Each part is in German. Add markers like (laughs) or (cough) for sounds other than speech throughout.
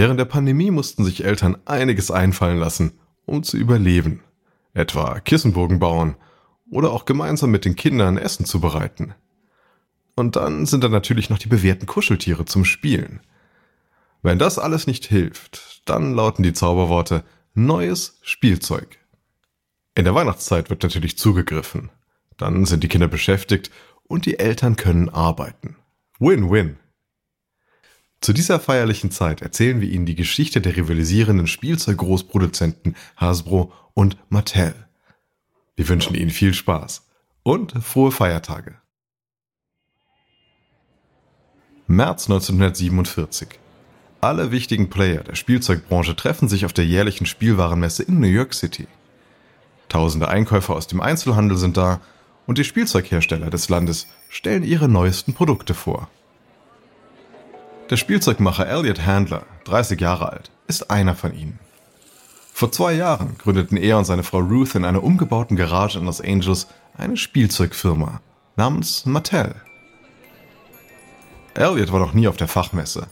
Während der Pandemie mussten sich Eltern einiges einfallen lassen, um zu überleben. Etwa Kissenburgen bauen oder auch gemeinsam mit den Kindern Essen zubereiten. Und dann sind da natürlich noch die bewährten Kuscheltiere zum Spielen. Wenn das alles nicht hilft, dann lauten die Zauberworte neues Spielzeug. In der Weihnachtszeit wird natürlich zugegriffen. Dann sind die Kinder beschäftigt und die Eltern können arbeiten. Win-win. Zu dieser feierlichen Zeit erzählen wir Ihnen die Geschichte der rivalisierenden Spielzeuggroßproduzenten Hasbro und Mattel. Wir wünschen Ihnen viel Spaß und frohe Feiertage. März 1947. Alle wichtigen Player der Spielzeugbranche treffen sich auf der jährlichen Spielwarenmesse in New York City. Tausende Einkäufer aus dem Einzelhandel sind da und die Spielzeughersteller des Landes stellen ihre neuesten Produkte vor. Der Spielzeugmacher Elliot Handler, 30 Jahre alt, ist einer von ihnen. Vor zwei Jahren gründeten er und seine Frau Ruth in einer umgebauten Garage in Los Angeles eine Spielzeugfirma namens Mattel. Elliot war noch nie auf der Fachmesse.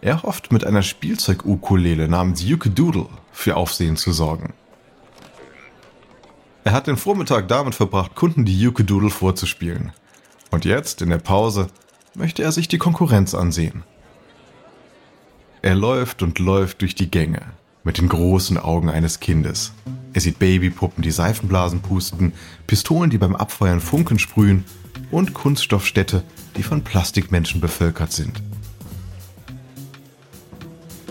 Er hofft mit einer Spielzeug-Ukulele namens Doodle für Aufsehen zu sorgen. Er hat den Vormittag damit verbracht, Kunden die Doodle vorzuspielen. Und jetzt, in der Pause, möchte er sich die Konkurrenz ansehen. Er läuft und läuft durch die Gänge mit den großen Augen eines Kindes. Er sieht Babypuppen, die Seifenblasen pusten, Pistolen, die beim Abfeuern Funken sprühen und Kunststoffstädte, die von Plastikmenschen bevölkert sind.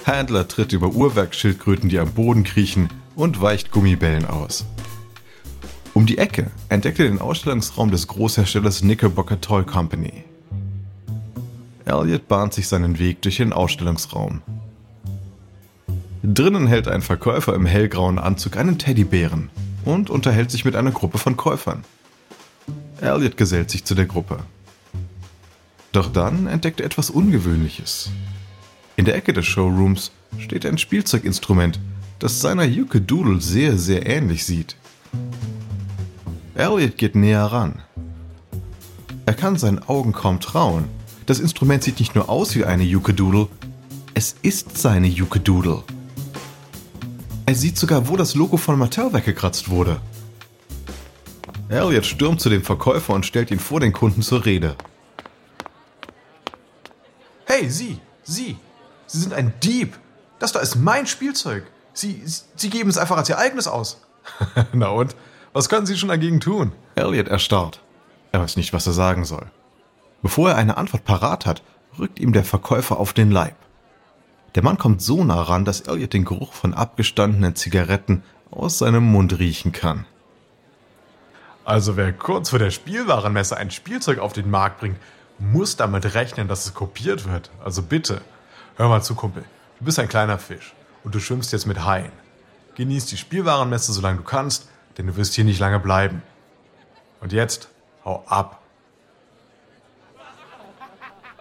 Handler tritt über Uhrwerkschildkröten, die am Boden kriechen, und weicht Gummibällen aus. Um die Ecke entdeckt er den Ausstellungsraum des Großherstellers Knickerbocker Toy Company. Elliot bahnt sich seinen Weg durch den Ausstellungsraum. Drinnen hält ein Verkäufer im hellgrauen Anzug einen Teddybären und unterhält sich mit einer Gruppe von Käufern. Elliot gesellt sich zu der Gruppe. Doch dann entdeckt er etwas Ungewöhnliches. In der Ecke des Showrooms steht ein Spielzeuginstrument, das seiner Yuke Doodle sehr, sehr ähnlich sieht. Elliot geht näher ran. Er kann seinen Augen kaum trauen. Das Instrument sieht nicht nur aus wie eine Doodle, es ist seine Doodle. Er sieht sogar, wo das Logo von Mattel weggekratzt wurde. Elliot stürmt zu dem Verkäufer und stellt ihn vor den Kunden zur Rede. Hey, Sie, Sie, Sie sind ein Dieb. Das da ist mein Spielzeug. Sie, Sie geben es einfach als Ihr eigenes aus. (laughs) Na und? Was können Sie schon dagegen tun? Elliot erstarrt. Er weiß nicht, was er sagen soll. Bevor er eine Antwort parat hat, rückt ihm der Verkäufer auf den Leib. Der Mann kommt so nah ran, dass Elliot den Geruch von abgestandenen Zigaretten aus seinem Mund riechen kann. Also wer kurz vor der Spielwarenmesse ein Spielzeug auf den Markt bringt, muss damit rechnen, dass es kopiert wird. Also bitte, hör mal zu, Kumpel. Du bist ein kleiner Fisch und du schwimmst jetzt mit Haien. Genieß die Spielwarenmesse, solange du kannst, denn du wirst hier nicht lange bleiben. Und jetzt, hau ab.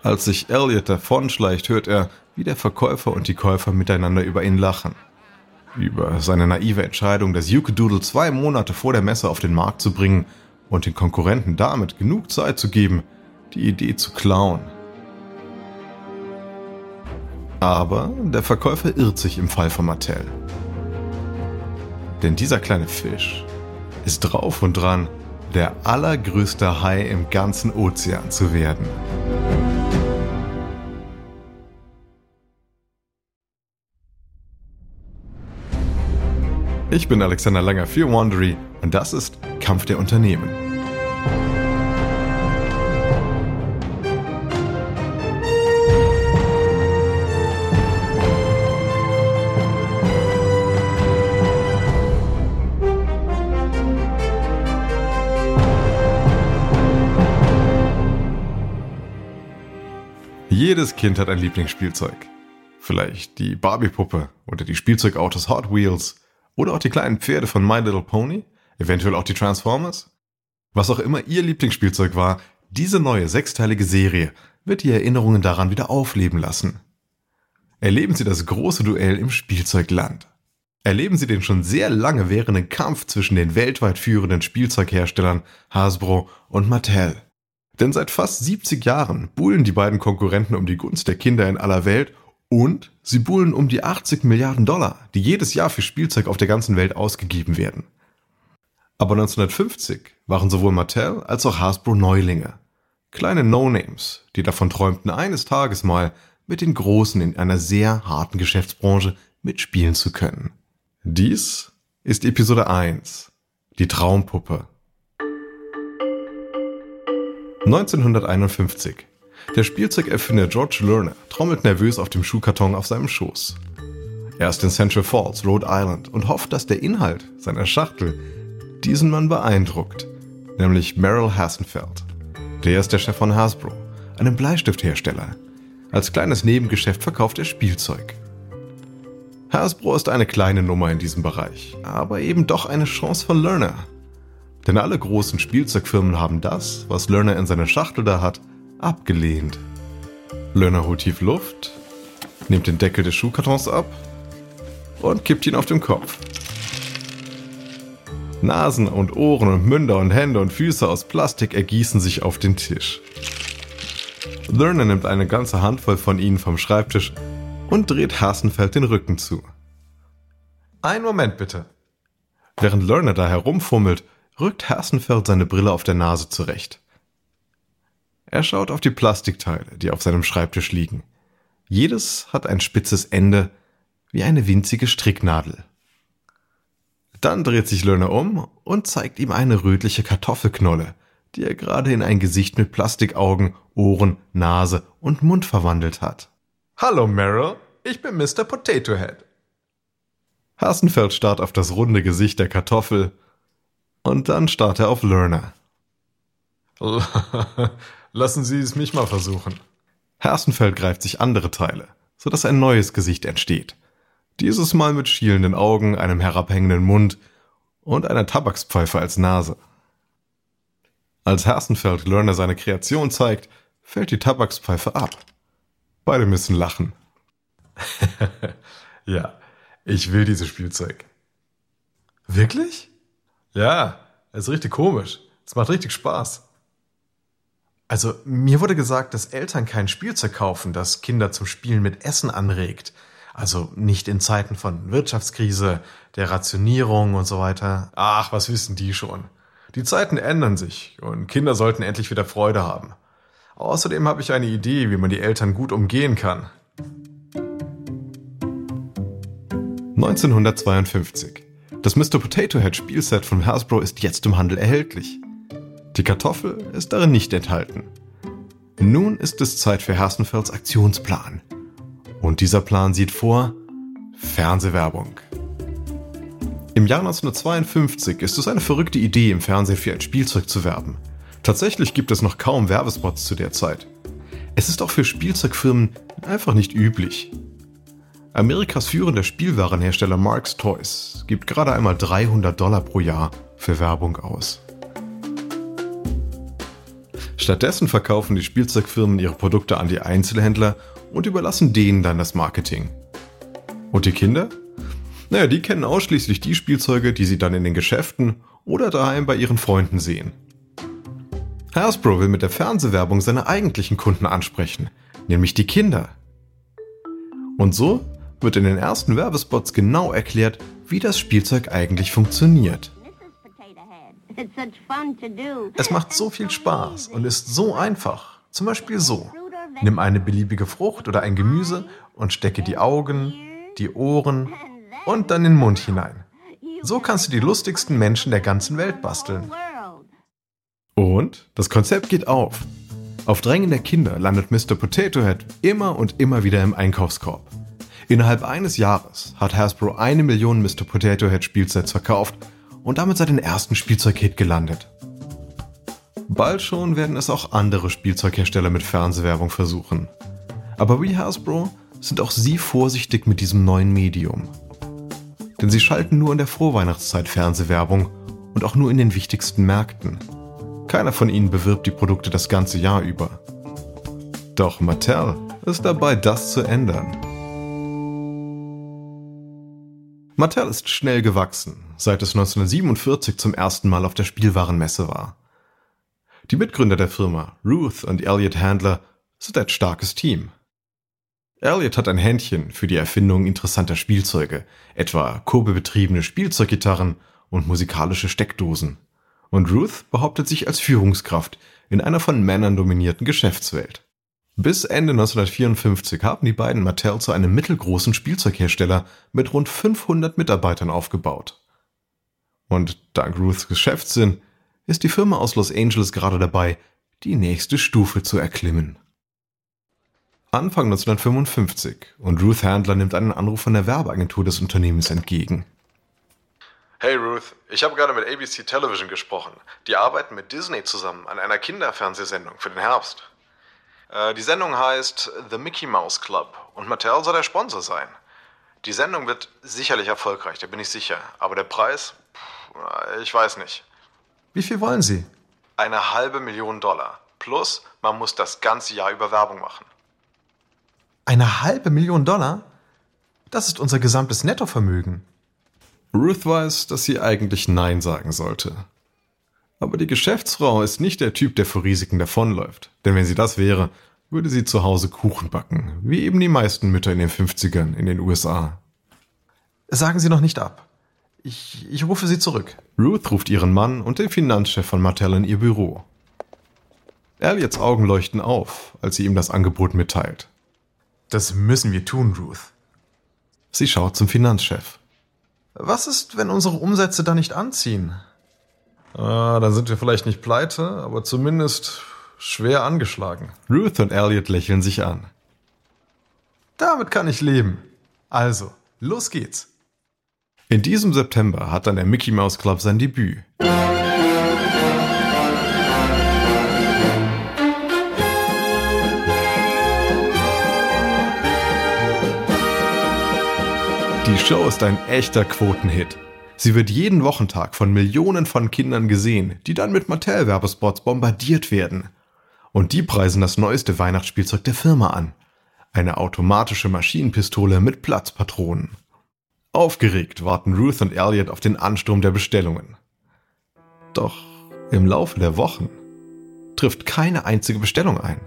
Als sich Elliot davonschleicht, hört er, wie der Verkäufer und die Käufer miteinander über ihn lachen. Über seine naive Entscheidung, das Doodle zwei Monate vor der Messe auf den Markt zu bringen und den Konkurrenten damit genug Zeit zu geben, die Idee zu klauen. Aber der Verkäufer irrt sich im Fall von Mattel. Denn dieser kleine Fisch ist drauf und dran, der allergrößte Hai im ganzen Ozean zu werden. Ich bin Alexander Langer für Wandery und das ist Kampf der Unternehmen. Jedes Kind hat ein Lieblingsspielzeug. Vielleicht die Barbie-Puppe oder die Spielzeugautos Hot Wheels oder auch die kleinen Pferde von My Little Pony, eventuell auch die Transformers. Was auch immer Ihr Lieblingsspielzeug war, diese neue sechsteilige Serie wird die Erinnerungen daran wieder aufleben lassen. Erleben Sie das große Duell im Spielzeugland. Erleben Sie den schon sehr lange währenden Kampf zwischen den weltweit führenden Spielzeugherstellern Hasbro und Mattel. Denn seit fast 70 Jahren buhlen die beiden Konkurrenten um die Gunst der Kinder in aller Welt Und sie buhlen um die 80 Milliarden Dollar, die jedes Jahr für Spielzeug auf der ganzen Welt ausgegeben werden. Aber 1950 waren sowohl Mattel als auch Hasbro Neulinge. Kleine No-Names, die davon träumten, eines Tages mal mit den Großen in einer sehr harten Geschäftsbranche mitspielen zu können. Dies ist Episode 1, die Traumpuppe. 1951. Der Spielzeugerfinder George Lerner trommelt nervös auf dem Schuhkarton auf seinem Schoß. Er ist in Central Falls, Rhode Island und hofft, dass der Inhalt seiner Schachtel diesen Mann beeindruckt, nämlich Merrill Hassenfeld. Der ist der Chef von Hasbro, einem Bleistifthersteller. Als kleines Nebengeschäft verkauft er Spielzeug. Hasbro ist eine kleine Nummer in diesem Bereich, aber eben doch eine Chance für Lerner. Denn alle großen Spielzeugfirmen haben das, was Lerner in seiner Schachtel da hat, abgelehnt. Lerner holt tief Luft, nimmt den Deckel des Schuhkartons ab und kippt ihn auf den Kopf. Nasen und Ohren und Münder und Hände und Füße aus Plastik ergießen sich auf den Tisch. Lerner nimmt eine ganze Handvoll von ihnen vom Schreibtisch und dreht Hasenfeld den Rücken zu. Ein Moment bitte. Während Lerner da herumfummelt, rückt Hasenfeld seine Brille auf der Nase zurecht. Er schaut auf die Plastikteile, die auf seinem Schreibtisch liegen. Jedes hat ein spitzes Ende, wie eine winzige Stricknadel. Dann dreht sich Lerner um und zeigt ihm eine rötliche Kartoffelknolle, die er gerade in ein Gesicht mit Plastikaugen, Ohren, Nase und Mund verwandelt hat. Hallo Meryl, ich bin Mr. Potato Head. Hasenfeld starrt auf das runde Gesicht der Kartoffel und dann starrt er auf Lerner. (laughs) Lassen Sie es mich mal versuchen. Hasenfeld greift sich andere Teile, sodass ein neues Gesicht entsteht. Dieses Mal mit schielenden Augen, einem herabhängenden Mund und einer Tabakspfeife als Nase. Als Hasenfeld Lerner seine Kreation zeigt, fällt die Tabakspfeife ab. Beide müssen lachen. (laughs) ja, ich will dieses Spielzeug. Wirklich? Ja, es ist richtig komisch. Es macht richtig Spaß. Also, mir wurde gesagt, dass Eltern kein Spielzeug kaufen, das Kinder zum Spielen mit Essen anregt. Also nicht in Zeiten von Wirtschaftskrise, der Rationierung und so weiter. Ach, was wissen die schon? Die Zeiten ändern sich und Kinder sollten endlich wieder Freude haben. Außerdem habe ich eine Idee, wie man die Eltern gut umgehen kann. 1952. Das Mr. Potato Head Spielset von Hasbro ist jetzt im Handel erhältlich. Die Kartoffel ist darin nicht enthalten. Nun ist es Zeit für Hassenfelds Aktionsplan. Und dieser Plan sieht vor Fernsehwerbung. Im Jahr 1952 ist es eine verrückte Idee, im Fernsehen für ein Spielzeug zu werben. Tatsächlich gibt es noch kaum Werbespots zu der Zeit. Es ist auch für Spielzeugfirmen einfach nicht üblich. Amerikas führender Spielwarenhersteller Marks Toys gibt gerade einmal 300 Dollar pro Jahr für Werbung aus. Stattdessen verkaufen die Spielzeugfirmen ihre Produkte an die Einzelhändler und überlassen denen dann das Marketing. Und die Kinder? Naja, die kennen ausschließlich die Spielzeuge, die sie dann in den Geschäften oder daheim bei ihren Freunden sehen. Hasbro will mit der Fernsehwerbung seine eigentlichen Kunden ansprechen, nämlich die Kinder. Und so wird in den ersten Werbespots genau erklärt, wie das Spielzeug eigentlich funktioniert. Es macht so viel Spaß und ist so einfach. Zum Beispiel so. Nimm eine beliebige Frucht oder ein Gemüse und stecke die Augen, die Ohren und dann den Mund hinein. So kannst du die lustigsten Menschen der ganzen Welt basteln. Und das Konzept geht auf. Auf Drängen der Kinder landet Mr. Potato Head immer und immer wieder im Einkaufskorb. Innerhalb eines Jahres hat Hasbro eine Million Mr. Potato Head Spielsets verkauft und damit seinen ersten Spielzeughit gelandet. Bald schon werden es auch andere Spielzeughersteller mit Fernsehwerbung versuchen. Aber wie Hasbro sind auch sie vorsichtig mit diesem neuen Medium. Denn sie schalten nur in der Vorweihnachtszeit Fernsehwerbung und auch nur in den wichtigsten Märkten. Keiner von ihnen bewirbt die Produkte das ganze Jahr über. Doch Mattel ist dabei, das zu ändern. Mattel ist schnell gewachsen, seit es 1947 zum ersten Mal auf der Spielwarenmesse war. Die Mitgründer der Firma, Ruth und Elliot Handler, sind ein starkes Team. Elliot hat ein Händchen für die Erfindung interessanter Spielzeuge, etwa kurbelbetriebene Spielzeuggitarren und musikalische Steckdosen. Und Ruth behauptet sich als Führungskraft in einer von Männern dominierten Geschäftswelt. Bis Ende 1954 haben die beiden Mattel zu einem mittelgroßen Spielzeughersteller mit rund 500 Mitarbeitern aufgebaut. Und dank Ruths Geschäftssinn ist die Firma aus Los Angeles gerade dabei, die nächste Stufe zu erklimmen. Anfang 1955 und Ruth Handler nimmt einen Anruf von der Werbeagentur des Unternehmens entgegen. Hey Ruth, ich habe gerade mit ABC Television gesprochen. Die arbeiten mit Disney zusammen an einer Kinderfernsehsendung für den Herbst. Äh, die Sendung heißt The Mickey Mouse Club und Mattel soll der Sponsor sein. Die Sendung wird sicherlich erfolgreich, da bin ich sicher. Aber der Preis? Ich weiß nicht. Wie viel wollen Sie? Eine halbe Million Dollar. Plus, man muss das ganze Jahr über Werbung machen. Eine halbe Million Dollar? Das ist unser gesamtes Nettovermögen. Ruth weiß, dass sie eigentlich Nein sagen sollte. Aber die Geschäftsfrau ist nicht der Typ, der vor Risiken davonläuft. Denn wenn sie das wäre, würde sie zu Hause Kuchen backen, wie eben die meisten Mütter in den 50ern in den USA. Sagen Sie noch nicht ab. Ich, ich rufe Sie zurück. Ruth ruft ihren Mann und den Finanzchef von Mattel in ihr Büro. Elliots Augen leuchten auf, als sie ihm das Angebot mitteilt. Das müssen wir tun, Ruth. Sie schaut zum Finanzchef. Was ist, wenn unsere Umsätze da nicht anziehen? Ah, dann sind wir vielleicht nicht pleite, aber zumindest schwer angeschlagen. Ruth und Elliot lächeln sich an. Damit kann ich leben. Also, los geht's. In diesem September hat dann der Mickey Mouse Club sein Debüt. Die Show ist ein echter Quotenhit. Sie wird jeden Wochentag von Millionen von Kindern gesehen, die dann mit Mattel-Werbespots bombardiert werden. Und die preisen das neueste Weihnachtsspielzeug der Firma an. Eine automatische Maschinenpistole mit Platzpatronen. Aufgeregt warten Ruth und Elliot auf den Ansturm der Bestellungen. Doch im Laufe der Wochen trifft keine einzige Bestellung ein.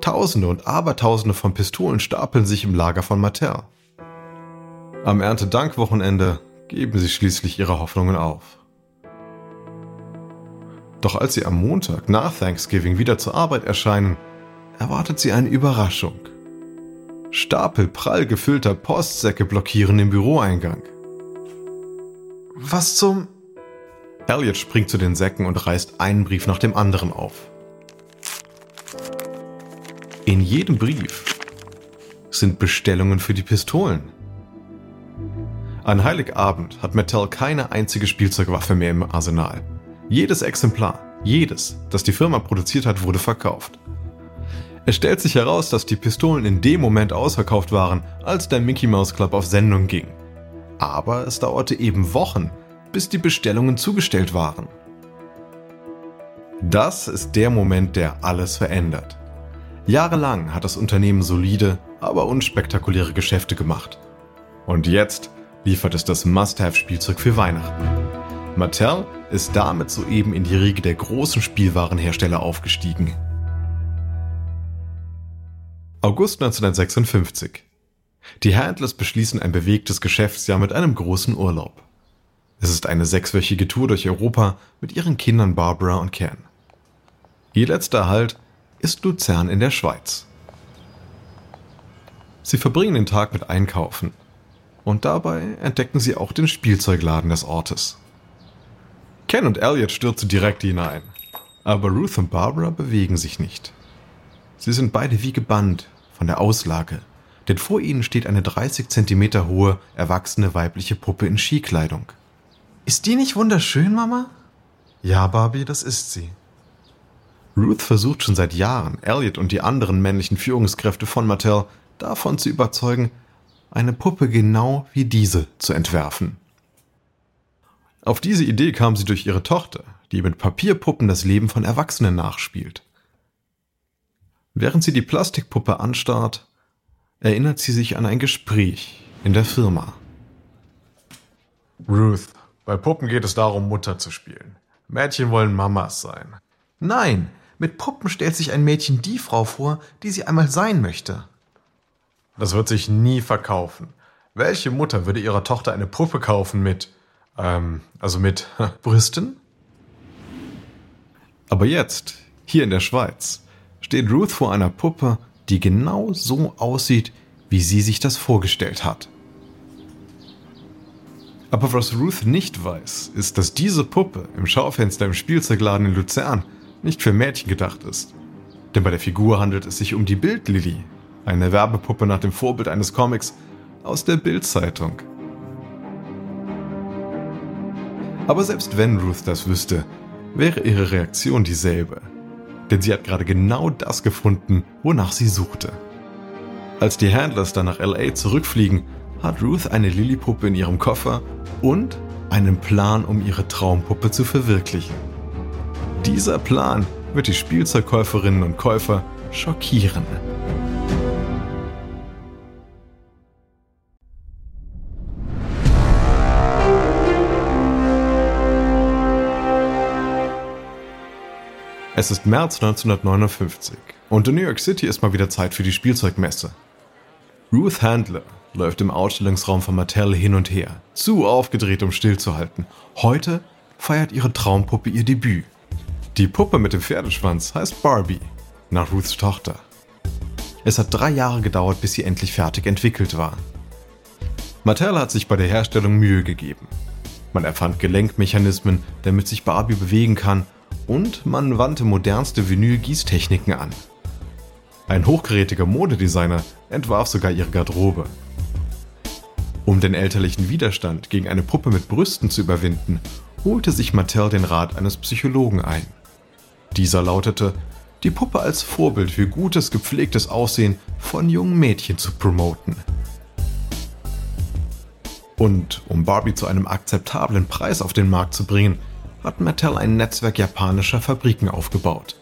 Tausende und Abertausende von Pistolen stapeln sich im Lager von Mattel. Am Erntedankwochenende geben sie schließlich ihre Hoffnungen auf. Doch als sie am Montag nach Thanksgiving wieder zur Arbeit erscheinen, erwartet sie eine Überraschung. Stapel prall gefüllter Postsäcke blockieren den Büroeingang. Was zum... Elliot springt zu den Säcken und reißt einen Brief nach dem anderen auf. In jedem Brief sind Bestellungen für die Pistolen. An Heiligabend hat Mattel keine einzige Spielzeugwaffe mehr im Arsenal. Jedes Exemplar, jedes, das die Firma produziert hat, wurde verkauft. Es stellt sich heraus, dass die Pistolen in dem Moment ausverkauft waren, als der Mickey Mouse Club auf Sendung ging. Aber es dauerte eben Wochen, bis die Bestellungen zugestellt waren. Das ist der Moment, der alles verändert. Jahrelang hat das Unternehmen solide, aber unspektakuläre Geschäfte gemacht. Und jetzt liefert es das Must-Have-Spielzeug für Weihnachten. Mattel ist damit soeben in die Riege der großen Spielwarenhersteller aufgestiegen. August 1956. Die Handlers beschließen ein bewegtes Geschäftsjahr mit einem großen Urlaub. Es ist eine sechswöchige Tour durch Europa mit ihren Kindern Barbara und Ken. Ihr letzter Halt ist Luzern in der Schweiz. Sie verbringen den Tag mit Einkaufen, und dabei entdecken sie auch den Spielzeugladen des Ortes. Ken und Elliot stürzen direkt hinein, aber Ruth und Barbara bewegen sich nicht. Sie sind beide wie gebannt von der Auslage, denn vor ihnen steht eine 30 cm hohe, erwachsene weibliche Puppe in Skikleidung. Ist die nicht wunderschön, Mama? Ja, Barbie, das ist sie. Ruth versucht schon seit Jahren, Elliot und die anderen männlichen Führungskräfte von Mattel davon zu überzeugen, eine Puppe genau wie diese zu entwerfen. Auf diese Idee kam sie durch ihre Tochter, die mit Papierpuppen das Leben von Erwachsenen nachspielt. Während sie die Plastikpuppe anstarrt, erinnert sie sich an ein Gespräch in der Firma. Ruth, bei Puppen geht es darum, Mutter zu spielen. Mädchen wollen Mamas sein. Nein, mit Puppen stellt sich ein Mädchen die Frau vor, die sie einmal sein möchte. Das wird sich nie verkaufen. Welche Mutter würde ihrer Tochter eine Puppe kaufen mit, ähm, also mit (laughs) Brüsten? Aber jetzt, hier in der Schweiz, steht Ruth vor einer Puppe, die genau so aussieht, wie sie sich das vorgestellt hat. Aber was Ruth nicht weiß, ist, dass diese Puppe im Schaufenster im Spielzeugladen in Luzern nicht für Mädchen gedacht ist. Denn bei der Figur handelt es sich um die Bildlilly, eine Werbepuppe nach dem Vorbild eines Comics aus der Bildzeitung. Aber selbst wenn Ruth das wüsste, wäre ihre Reaktion dieselbe. Denn sie hat gerade genau das gefunden, wonach sie suchte. Als die Handlers dann nach LA zurückfliegen, hat Ruth eine Lillipuppe in ihrem Koffer und einen Plan, um ihre Traumpuppe zu verwirklichen. Dieser Plan wird die Spielzeugkäuferinnen und Käufer schockieren. Es ist März 1959 und in New York City ist mal wieder Zeit für die Spielzeugmesse. Ruth Handler läuft im Ausstellungsraum von Mattel hin und her, zu aufgedreht, um stillzuhalten. Heute feiert ihre Traumpuppe ihr Debüt. Die Puppe mit dem Pferdeschwanz heißt Barbie, nach Ruths Tochter. Es hat drei Jahre gedauert, bis sie endlich fertig entwickelt war. Mattel hat sich bei der Herstellung Mühe gegeben. Man erfand Gelenkmechanismen, damit sich Barbie bewegen kann und man wandte modernste Vinyl-Gießtechniken an. Ein hochgerätiger Modedesigner entwarf sogar ihre Garderobe. Um den elterlichen Widerstand gegen eine Puppe mit Brüsten zu überwinden, holte sich Mattel den Rat eines Psychologen ein. Dieser lautete, die Puppe als Vorbild für gutes, gepflegtes Aussehen von jungen Mädchen zu promoten. Und um Barbie zu einem akzeptablen Preis auf den Markt zu bringen, hat Mattel ein Netzwerk japanischer Fabriken aufgebaut.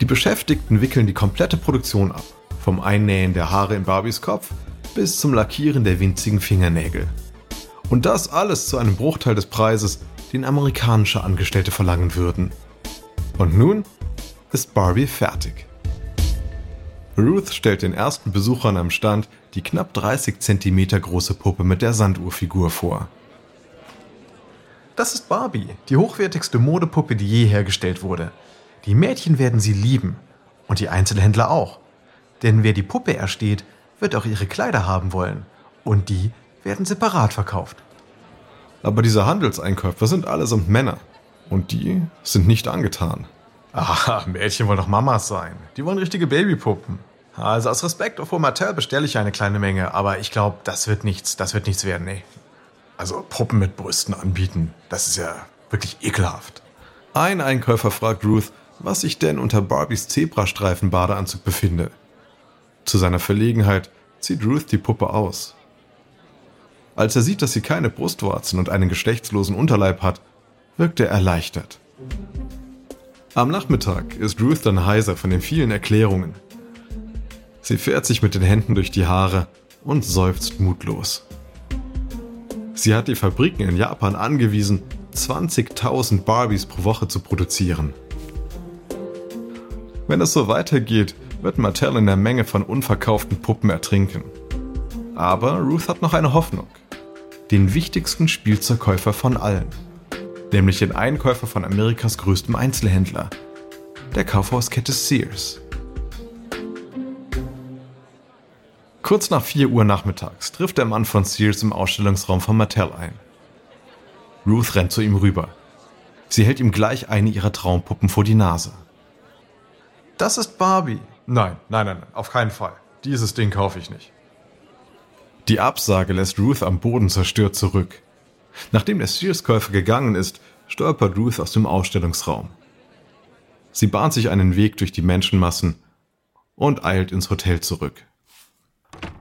Die Beschäftigten wickeln die komplette Produktion ab, vom Einnähen der Haare in Barbies Kopf bis zum Lackieren der winzigen Fingernägel. Und das alles zu einem Bruchteil des Preises, den amerikanische Angestellte verlangen würden. Und nun ist Barbie fertig. Ruth stellt den ersten Besuchern am Stand die knapp 30 cm große Puppe mit der Sanduhrfigur vor. Das ist Barbie, die hochwertigste Modepuppe, die je hergestellt wurde. Die Mädchen werden sie lieben und die Einzelhändler auch. Denn wer die Puppe ersteht, wird auch ihre Kleider haben wollen und die werden separat verkauft. Aber diese Handelseinkäufer sind allesamt Männer und die sind nicht angetan. Ah, Mädchen wollen doch Mamas sein. Die wollen richtige Babypuppen. Also aus Respekt vor Mattel bestelle ich eine kleine Menge, aber ich glaube, das wird nichts, das wird nichts werden, nee. Also Puppen mit Brüsten anbieten, das ist ja wirklich ekelhaft. Ein Einkäufer fragt Ruth, was sich denn unter Barbies Zebrastreifen-Badeanzug befinde. Zu seiner Verlegenheit zieht Ruth die Puppe aus. Als er sieht, dass sie keine Brustwarzen und einen geschlechtslosen Unterleib hat, wirkt er erleichtert. Am Nachmittag ist Ruth dann heiser von den vielen Erklärungen. Sie fährt sich mit den Händen durch die Haare und seufzt mutlos. Sie hat die Fabriken in Japan angewiesen, 20.000 Barbies pro Woche zu produzieren. Wenn es so weitergeht, wird Mattel in der Menge von unverkauften Puppen ertrinken. Aber Ruth hat noch eine Hoffnung. Den wichtigsten Spielzeugkäufer von allen. Nämlich den Einkäufer von Amerikas größtem Einzelhändler, der Kaufhauskette Sears. Kurz nach 4 Uhr nachmittags trifft der Mann von Sears im Ausstellungsraum von Mattel ein. Ruth rennt zu ihm rüber. Sie hält ihm gleich eine ihrer Traumpuppen vor die Nase. Das ist Barbie. Nein, nein, nein, auf keinen Fall. Dieses Ding kaufe ich nicht. Die Absage lässt Ruth am Boden zerstört zurück. Nachdem der Sears-Käufer gegangen ist, stolpert Ruth aus dem Ausstellungsraum. Sie bahnt sich einen Weg durch die Menschenmassen und eilt ins Hotel zurück.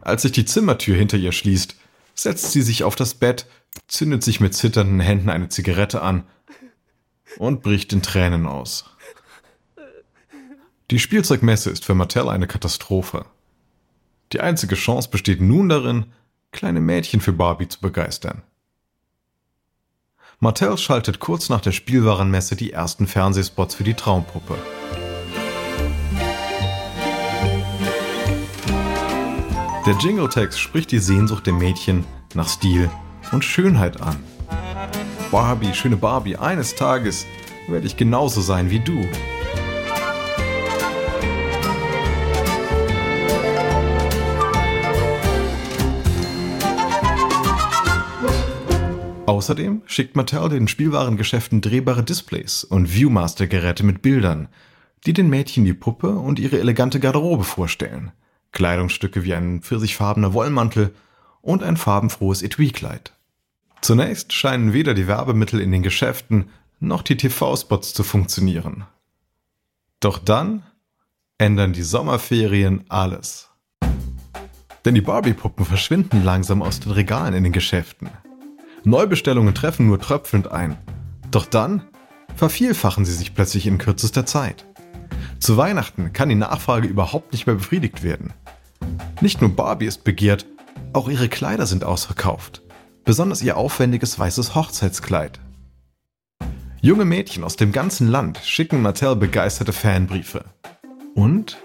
Als sich die Zimmertür hinter ihr schließt, setzt sie sich auf das Bett, zündet sich mit zitternden Händen eine Zigarette an und bricht in Tränen aus. Die Spielzeugmesse ist für Mattel eine Katastrophe. Die einzige Chance besteht nun darin, kleine Mädchen für Barbie zu begeistern. Mattel schaltet kurz nach der Spielwarenmesse die ersten Fernsehspots für die Traumpuppe. Der Jingle-Text spricht die Sehnsucht der Mädchen nach Stil und Schönheit an. Barbie, schöne Barbie, eines Tages werde ich genauso sein wie du. Außerdem schickt Mattel den Spielwarengeschäften drehbare Displays und Viewmaster-Geräte mit Bildern, die den Mädchen die Puppe und ihre elegante Garderobe vorstellen. Kleidungsstücke wie ein pfirsichfarbener Wollmantel und ein farbenfrohes Etui-Kleid. Zunächst scheinen weder die Werbemittel in den Geschäften noch die TV-Spots zu funktionieren. Doch dann ändern die Sommerferien alles. Denn die Barbie-Puppen verschwinden langsam aus den Regalen in den Geschäften. Neubestellungen treffen nur tröpfelnd ein. Doch dann vervielfachen sie sich plötzlich in kürzester Zeit. Zu Weihnachten kann die Nachfrage überhaupt nicht mehr befriedigt werden. Nicht nur Barbie ist begehrt, auch ihre Kleider sind ausverkauft. Besonders ihr aufwendiges weißes Hochzeitskleid. Junge Mädchen aus dem ganzen Land schicken Mattel begeisterte Fanbriefe. Und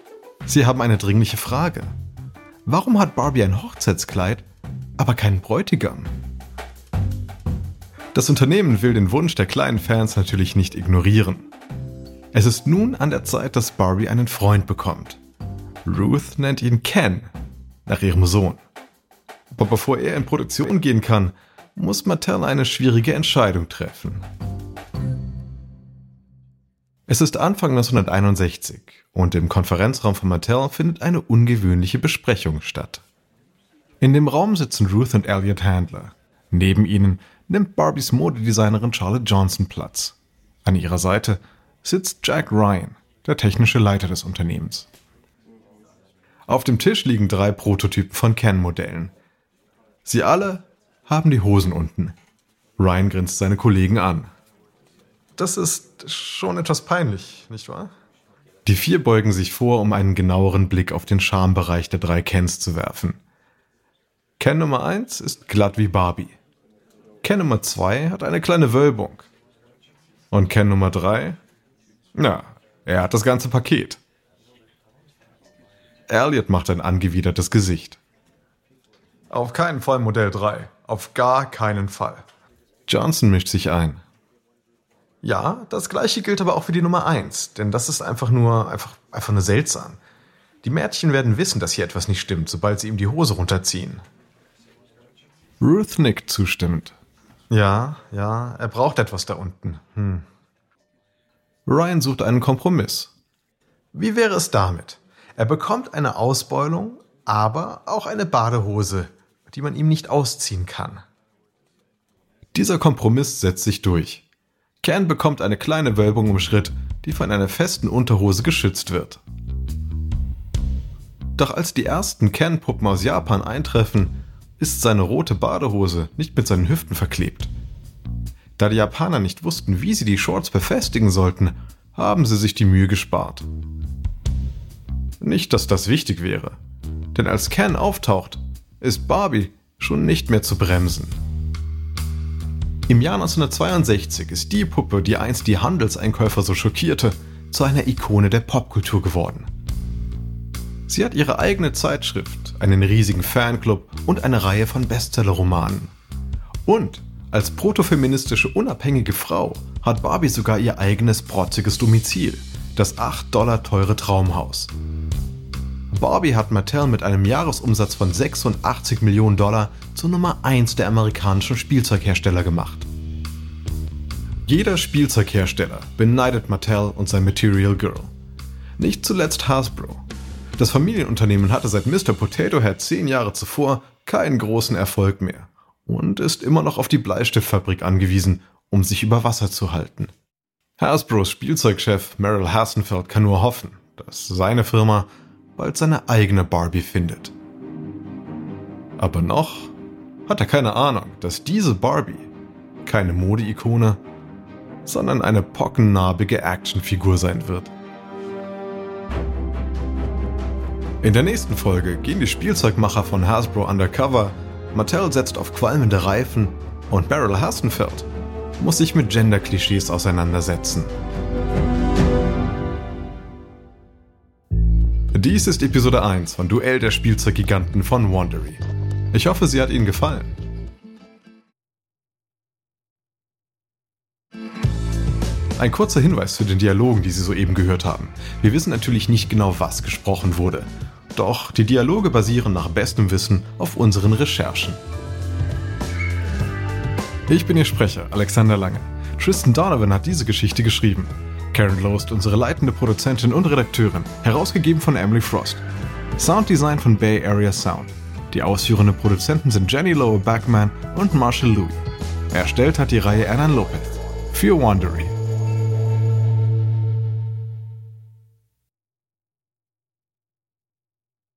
sie haben eine dringliche Frage. Warum hat Barbie ein Hochzeitskleid, aber keinen Bräutigam? Das Unternehmen will den Wunsch der kleinen Fans natürlich nicht ignorieren. Es ist nun an der Zeit, dass Barbie einen Freund bekommt. Ruth nennt ihn Ken, nach ihrem Sohn. Aber bevor er in Produktion gehen kann, muss Mattel eine schwierige Entscheidung treffen. Es ist Anfang 1961 und im Konferenzraum von Mattel findet eine ungewöhnliche Besprechung statt. In dem Raum sitzen Ruth und Elliot Handler. Neben ihnen nimmt Barbies Modedesignerin Charlotte Johnson Platz. An ihrer Seite sitzt Jack Ryan, der technische Leiter des Unternehmens. Auf dem Tisch liegen drei Prototypen von Ken-Modellen. Sie alle haben die Hosen unten. Ryan grinst seine Kollegen an. Das ist schon etwas peinlich, nicht wahr? Die vier beugen sich vor, um einen genaueren Blick auf den Schambereich der drei Kens zu werfen. Ken Nummer 1 ist glatt wie Barbie. Ken Nummer 2 hat eine kleine Wölbung. Und Ken Nummer 3? Na, er hat das ganze Paket. Elliot macht ein angewidertes Gesicht. Auf keinen Fall Modell 3. Auf gar keinen Fall. Johnson mischt sich ein. Ja, das gleiche gilt aber auch für die Nummer 1, denn das ist einfach nur, einfach, einfach nur seltsam. Die Mädchen werden wissen, dass hier etwas nicht stimmt, sobald sie ihm die Hose runterziehen. Ruth nickt zustimmend. Ja, ja, er braucht etwas da unten. Hm. Ryan sucht einen Kompromiss. Wie wäre es damit? Er bekommt eine Ausbeulung, aber auch eine Badehose, die man ihm nicht ausziehen kann. Dieser Kompromiss setzt sich durch. Ken bekommt eine kleine Wölbung im Schritt, die von einer festen Unterhose geschützt wird. Doch als die ersten Ken-Puppen aus Japan eintreffen, ist seine rote Badehose nicht mit seinen Hüften verklebt. Da die Japaner nicht wussten, wie sie die Shorts befestigen sollten, haben sie sich die Mühe gespart. Nicht, dass das wichtig wäre, denn als Ken auftaucht, ist Barbie schon nicht mehr zu bremsen. Im Jahr 1962 ist die Puppe, die einst die Handelseinkäufer so schockierte, zu einer Ikone der Popkultur geworden. Sie hat ihre eigene Zeitschrift, einen riesigen Fanclub und eine Reihe von Bestsellerromanen. Und als protofeministische unabhängige Frau hat Barbie sogar ihr eigenes protziges Domizil, das 8 Dollar teure Traumhaus. Barbie hat Mattel mit einem Jahresumsatz von 86 Millionen Dollar zur Nummer 1 der amerikanischen Spielzeughersteller gemacht. Jeder Spielzeughersteller beneidet Mattel und sein Material Girl. Nicht zuletzt Hasbro, das Familienunternehmen hatte seit Mr. Potato Head zehn Jahre zuvor keinen großen Erfolg mehr und ist immer noch auf die Bleistiftfabrik angewiesen, um sich über Wasser zu halten. Hasbros Spielzeugchef Merrill Hassenfeld kann nur hoffen, dass seine Firma bald seine eigene Barbie findet. Aber noch hat er keine Ahnung, dass diese Barbie keine Modeikone, sondern eine pockennarbige Actionfigur sein wird. In der nächsten Folge gehen die Spielzeugmacher von Hasbro undercover, Mattel setzt auf qualmende Reifen und Beryl Hassenfeld muss sich mit Gender-Klischees auseinandersetzen. Dies ist Episode 1 von Duell der Spielzeuggiganten von Wandery. Ich hoffe, sie hat Ihnen gefallen. Ein kurzer Hinweis zu den Dialogen, die Sie soeben gehört haben. Wir wissen natürlich nicht genau, was gesprochen wurde. Doch die Dialoge basieren nach bestem Wissen auf unseren Recherchen. Ich bin Ihr Sprecher, Alexander Lange. Tristan Donovan hat diese Geschichte geschrieben. Karen Lowe ist unsere leitende Produzentin und Redakteurin, herausgegeben von Emily Frost. Sounddesign von Bay Area Sound. Die ausführenden Produzenten sind Jenny Lowe Backman und Marshall Louis. Erstellt hat die Reihe Annan Lopez. Für Wandery.